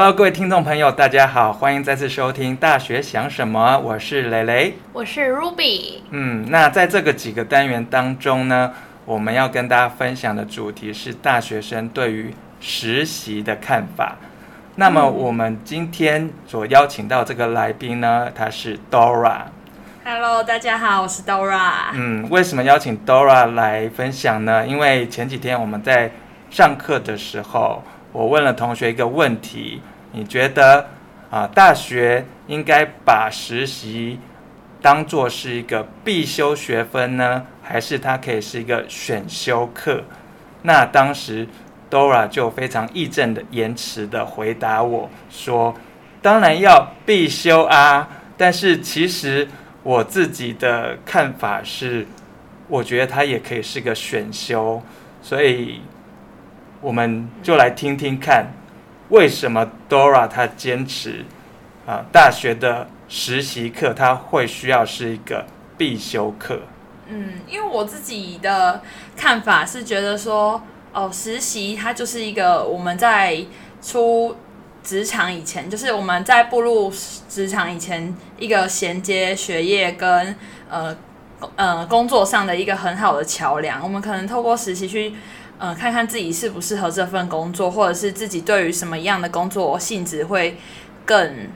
Hello，各位听众朋友，大家好，欢迎再次收听《大学想什么》，我是蕾蕾，我是 Ruby。嗯，那在这个几个单元当中呢，我们要跟大家分享的主题是大学生对于实习的看法。那么我们今天所邀请到这个来宾呢，他是 Dora。Hello，大家好，我是 Dora。嗯，为什么邀请 Dora 来分享呢？因为前几天我们在上课的时候，我问了同学一个问题：你觉得啊、大学应该把实习当作是一个必修学分呢，还是它可以是一个选修课？那当时 Dora 就非常义正的言辞的回答我说：“当然要必修啊，但是其实我自己的看法是，我觉得它也可以是个选修，所以。”我们就来听听看，为什么 Dora 她坚持啊，大学的实习课她会需要是一个必修课。嗯，因为我自己的看法是觉得说，哦，实习它就是一个我们在出职场以前，就是我们在步入职场以前一个衔接学业跟呃呃工作上的一个很好的桥梁。我们可能透过实习去。嗯，看看自己适不适合这份工作，或者是自己对于什么样的工作性质会更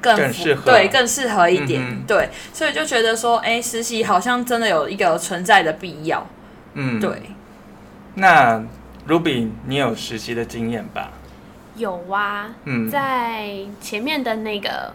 更适合，对，更适合一点，嗯，对，所以就觉得说，哎，实习好像真的有一个存在的必要，嗯，对。那 Ruby，你有实习的经验吧？有啊，嗯，在前面的那个。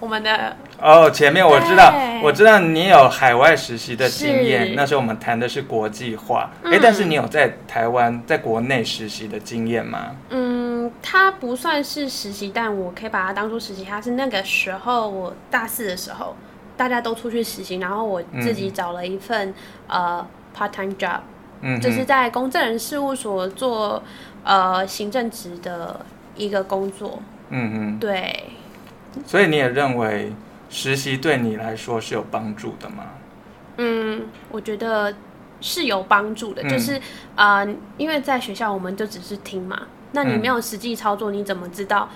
我们的哦，前面我知道，我知道你有海外实习的经验。那时候我们谈的是国际化，哎、嗯，但是你有在台湾、在国内实习的经验吗？嗯，它不算是实习，但我可以把它当做实习。它是那个时候我大四的时候，大家都出去实习，然后我自己找了一份、嗯、呃 part time job，嗯，就是在公证人事务所做呃行政职的一个工作。嗯嗯，对。所以你也认为实习对你来说是有帮助的吗？嗯，我觉得是有帮助的，嗯、就是啊、呃，因为在学校我们就只是听嘛，那你没有实际操作，你怎么知道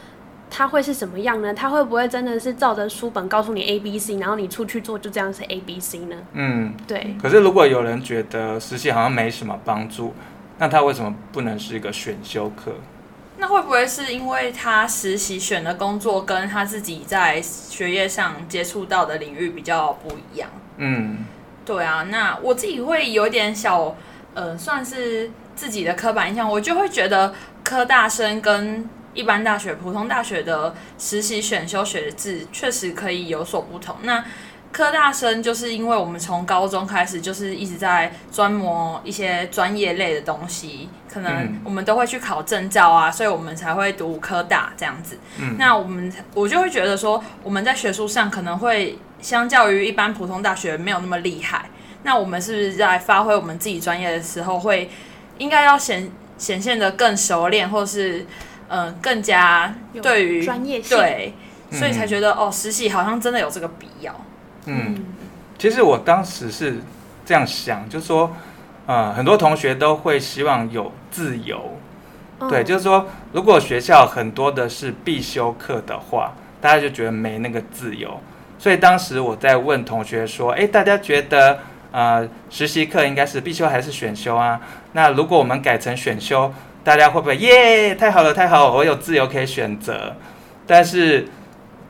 它会是什么样呢？它会不会真的是照着书本告诉你 A B C，然后你出去做就这样是 A B C 呢？嗯，对。可是如果有人觉得实习好像没什么帮助，那他为什么不能是一个选修课？那会不会是因为他实习选的工作跟他自己在学业上接触到的领域比较不一样？嗯，对啊。那我自己会有点小，呃，算是自己的刻板印象，我就会觉得科大生跟一般大学、普通大学的实习选修学制确实可以有所不同。那科大生就是因为我们从高中开始就是一直在专磨一些专业类的东西，可能我们都会去考证照啊，所以我们才会读科大这样子。嗯，那我们我就会觉得说，我们在学术上可能会相较于一般普通大学没有那么厉害。那我们是不是在发挥我们自己专业的时候，会应该要显显现的更熟练，或是嗯、呃、更加对于专业性？对，所以才觉得哦，实习好像真的有这个必要。嗯，其实我当时是这样想，就是说，呃，很多同学都会希望有自由，哦、对，就是说，如果学校很多的是必修课的话，大家就觉得没那个自由。所以当时我在问同学说，哎，大家觉得，呃，实习课应该是必修还是选修啊？那如果我们改成选修，大家会不会耶？太好了，太好了，我有自由可以选择。但是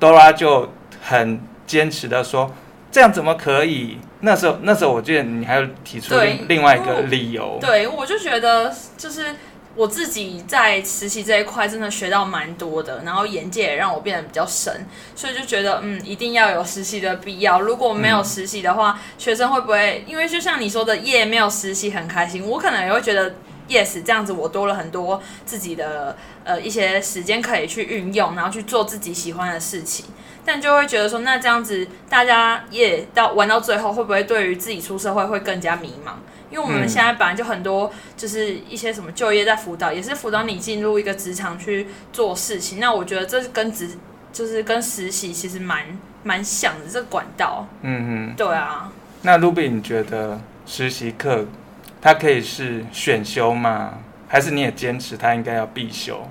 Dora 就很坚持的说。这样怎么可以？那时候，那时候我记得你还有提出另另外一个理由。对，我就觉得就是我自己在实习这一块真的学到蛮多的，然后眼界也让我变得比较深，所以就觉得嗯，一定要有实习的必要。如果没有实习的话，嗯、学生会不会？因为就像你说的，耶，没有实习很开心，我可能也会觉得 yes，这样子我多了很多自己的呃一些时间可以去运用，然后去做自己喜欢的事情。但就会觉得说，那这样子大家也到玩到最后，会不会对于自己出社会会更加迷茫？因为我们现在本来就很多，就是一些什么就业在辅导，也是辅导你进入一个职场去做事情。那我觉得这是跟职，就是跟实习其实蛮蛮像的这个管道。嗯嗯，对啊。那 Ruby，你觉得实习课它可以是选修吗？还是你也坚持它应该要必修？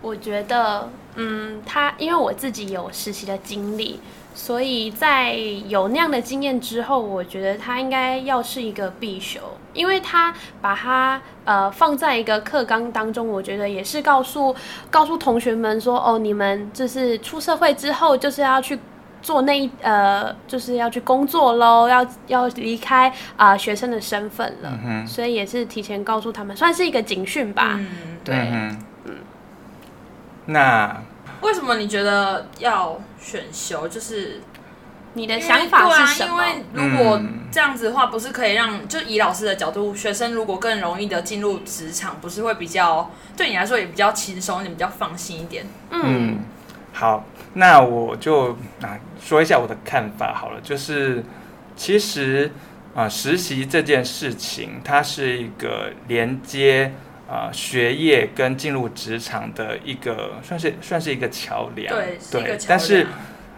我觉得嗯，他因为我自己有实习的经历，所以在有那样的经验之后，我觉得他应该要是一个必修，因为他把它呃放在一个课纲当中，我觉得也是告诉告诉同学们说，哦，你们就是出社会之后就是要去做那一呃，就是要去工作喽，要要离开啊、呃、学生的身份了，嗯、所以也是提前告诉他们，算是一个警讯吧，嗯、对。嗯那为什么你觉得要选修？就是你的想法是什么？因为，如果这样子的话，不是可以让就以老师的角度，学生如果更容易的进入职场，不是会比较对你来说也比较轻松，你比较放心一点？嗯，好，那我就啊说一下我的看法好了，就是其实啊实习这件事情，它是一个连接。啊，学业跟进入职场的一个算是算是一个桥梁，对，对。但是，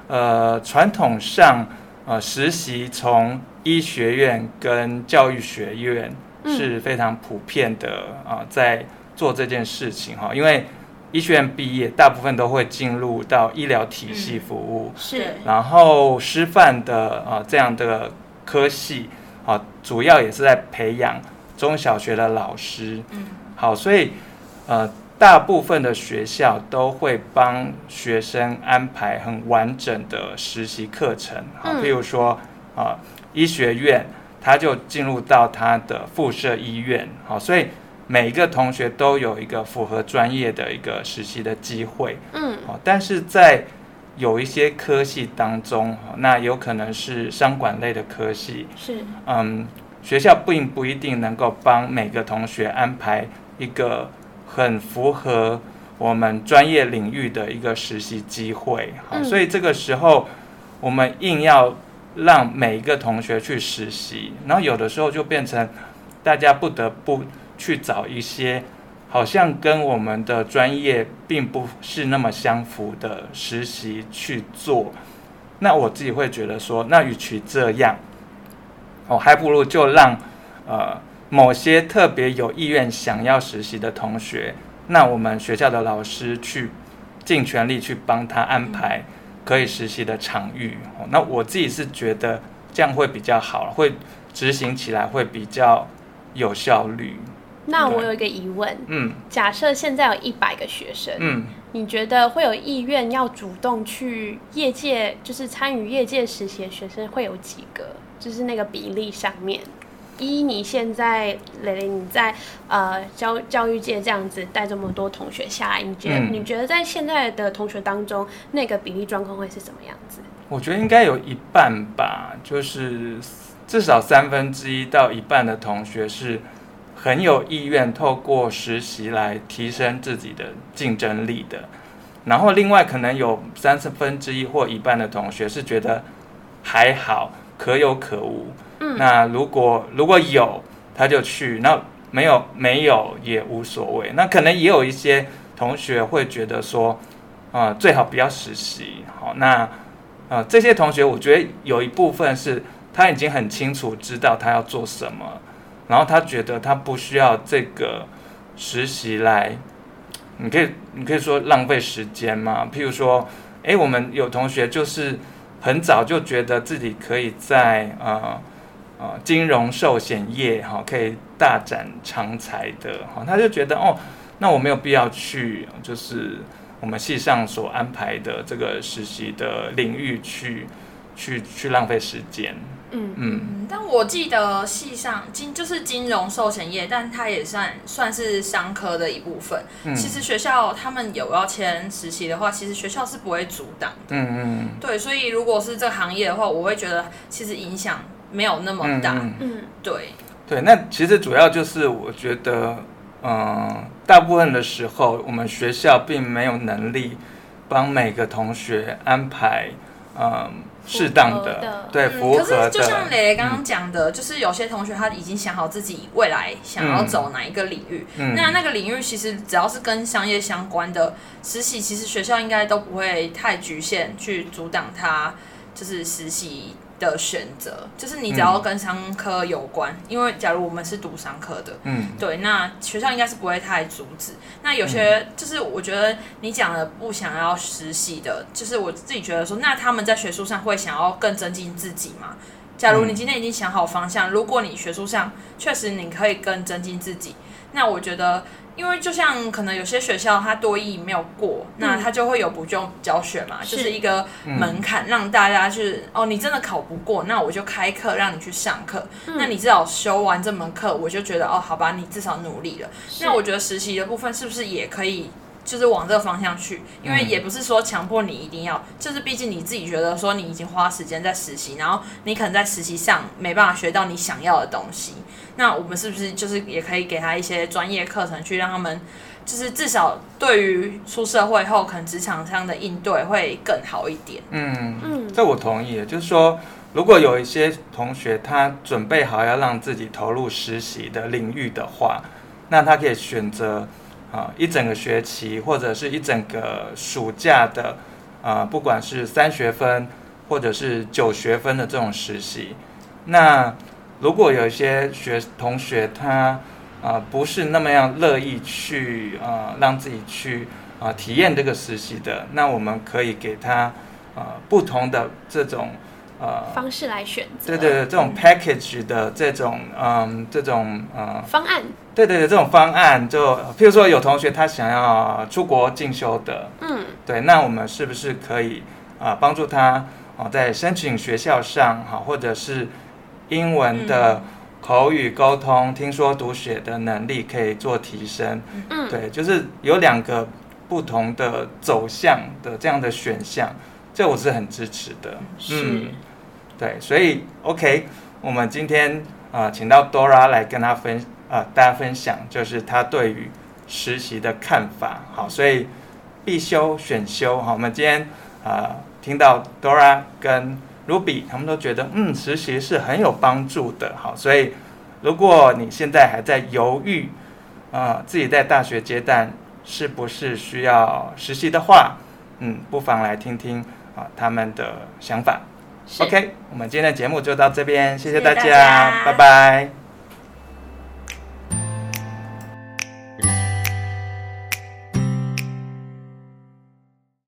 呃，传统上，呃，实习从医学院跟教育学院是非常普遍的啊，呃，在做这件事情哈。因为医学院毕业，大部分都会进入到医疗体系服务，是。然后师范的啊，呃，这样的科系啊，呃，主要也是在培养中小学的老师，嗯。好，所以，呃，大部分的学校都会帮学生安排很完整的实习课程。好，譬如说，啊、呃，医学院，他就进入到他的附设医院。好，所以每一个同学都有一个符合专业的一个实习的机会。嗯，好，但是在有一些科系当中，那有可能是商管类的科系。是，嗯，学校并不一定能够帮每个同学安排。一个很符合我们专业领域的一个实习机会，好，所以这个时候我们硬要让每一个同学去实习，然后有的时候就变成大家不得不去找一些好像跟我们的专业并不是那么相符的实习去做。那我自己会觉得说，那与其这样，哦，还不如就让呃。某些特别有意愿想要实习的同学，那我们学校的老师去尽全力去帮他安排可以实习的场域。那我自己是觉得这样会比较好，会执行起来会比较有效率。那我有一个疑问，嗯，假设现在有一百个学生，嗯，你觉得会有意愿要主动去业界，就是参与业界实习的学生会有几个？就是那个比例上面。依你现在蕾蕾你在呃教教育界这样子带这么多同学下来，你觉得、嗯、你觉得在现在的同学当中，那个比例状况会是什么样子？我觉得应该有一半吧，就是至少三分之一到一半的同学是很有意愿透过实习来提升自己的竞争力的，然后另外可能有三四分之一或一半的同学是觉得还好，可有可无。那如果如果有他就去，那没有没有也无所谓。那可能也有一些同学会觉得说，啊、呃，最好不要实习。好，那呃这些同学，我觉得有一部分是他已经很清楚知道他要做什么，然后他觉得他不需要这个实习来，你可以你可以说浪费时间嘛。譬如说，哎，我们有同学就是很早就觉得自己可以在呃。啊，金融寿险业哈，可以大展长才的哈，他就觉得哦，那我没有必要去，就是我们系上所安排的这个实习的领域去，去去浪费时间。嗯嗯，但我记得系上金就是金融寿险业，但它也算算是商科的一部分。嗯，其实学校他们有要签实习的话，其实学校是不会阻挡的。嗯嗯，对，所以如果是这个行业的话，我会觉得其实影响。没有那么大，嗯，对，对，那其实主要就是我觉得，嗯、呃，大部分的时候，我们学校并没有能力帮每个同学安排，嗯、呃，适当的，的。对，符合的。可是就像蕾蕾刚刚讲的，嗯、就是有些同学他已经想好自己未来想要走哪一个领域，嗯、那那个领域其实只要是跟商业相关的实习，其实学校应该都不会太局限去阻挡他，就是实习。的选择，就是你只要跟商科有关，嗯、因为假如我们是读商科的，嗯，对，那学校应该是不会太阻止。那有些就是我觉得你讲的不想要实习的，就是我自己觉得说，那他们在学术上会想要更增进自己吗？假如你今天已经想好方向，如果你学术上确实你可以更增进自己，那我觉得。因为就像可能有些学校它多益没有过，嗯、那它就会有补救教学嘛，是就是一个门槛，让大家去哦，你真的考不过，那我就开课让你去上课，嗯、那你至少修完这门课，我就觉得哦，好吧，你至少努力了。那我觉得实习的部分是不是也可以？就是往这个方向去，因为也不是说强迫你一定要，就是毕竟你自己觉得说你已经花时间在实习，然后你可能在实习上没办法学到你想要的东西，那我们是不是就是也可以给他一些专业课程，去让他们就是至少对于出社会后可能职场上的应对会更好一点？嗯嗯，这我同意。就是说，如果有一些同学他准备好要让自己投入实习的领域的话，那他可以选择。啊，一整个学期或者是一整个暑假的，啊，不管是三学分或者是九学分的这种实习，那如果有一些学同学他啊不是那么样乐意去啊让自己去啊体验这个实习的，那我们可以给他啊不同的这种。呃，方式来选择。对对对，这种 package 的这种，嗯，这种呃方案。对对对，这种方案就，譬如说有同学他想要出国进修的，嗯，对，那我们是不是可以啊帮助他啊在申请学校上，哈，或者是英文的口语沟通、听说读写的能力可以做提升？嗯，对，就是有两个不同的走向的这样的选项，这我是很支持的。是。嗯对，所以 OK，我们今天啊、请到 Dora 来跟他分啊、大家分享就是他对于实习的看法。好，所以必修选修，好，我们今天啊、听到 Dora 跟 Ruby 他们都觉得，嗯，实习是很有帮助的。好，所以如果你现在还在犹豫啊、自己在大学阶段是不是需要实习的话，嗯，不妨来听听啊、他们的想法。是 OK，我们今天的节目就到这边，谢谢大家拜拜。